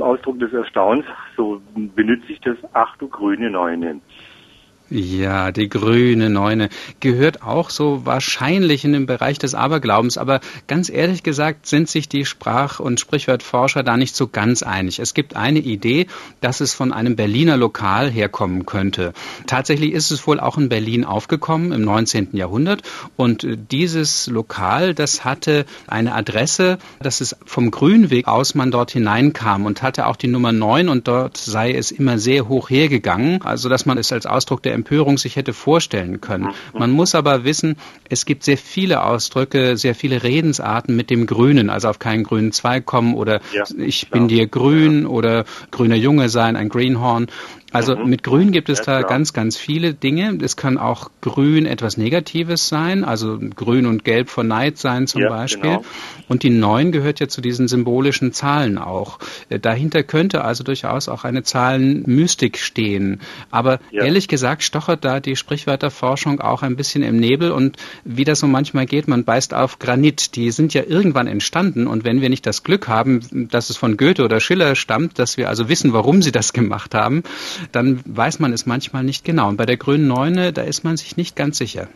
Ausdruck des Erstaunens, so benütze ich das Ach du grüne Neune. Ja, die grüne Neune gehört auch so wahrscheinlich in den Bereich des Aberglaubens, aber ganz ehrlich gesagt sind sich die Sprach- und Sprichwortforscher da nicht so ganz einig. Es gibt eine Idee, dass es von einem Berliner Lokal herkommen könnte. Tatsächlich ist es wohl auch in Berlin aufgekommen im 19. Jahrhundert und dieses Lokal, das hatte eine Adresse, dass es vom Grünweg aus man dort hineinkam und hatte auch die Nummer 9 und dort sei es immer sehr hoch hergegangen, also dass man es als Ausdruck der Empörung sich hätte vorstellen können. Mhm. Man muss aber wissen, es gibt sehr viele Ausdrücke, sehr viele Redensarten mit dem Grünen, also auf keinen grünen Zweig kommen oder ja, ich bin dir grün ja. oder grüner Junge sein, ein Greenhorn. Also mhm. mit Grün gibt es ja, da klar. ganz, ganz viele Dinge. Es kann auch Grün etwas Negatives sein, also Grün und Gelb von Neid sein zum ja, Beispiel. Genau. Und die Neun gehört ja zu diesen symbolischen Zahlen auch. Äh, dahinter könnte also durchaus auch eine Zahlenmystik stehen. Aber ja. ehrlich gesagt stochert da die Sprichwörterforschung auch ein bisschen im Nebel und wie das so manchmal geht, man beißt auf Granit. Die sind ja irgendwann entstanden und wenn wir nicht das Glück haben, dass es von Goethe oder Schiller stammt, dass wir also wissen, warum sie das gemacht haben, dann weiß man es manchmal nicht genau. Und bei der grünen Neune, da ist man sich nicht ganz sicher.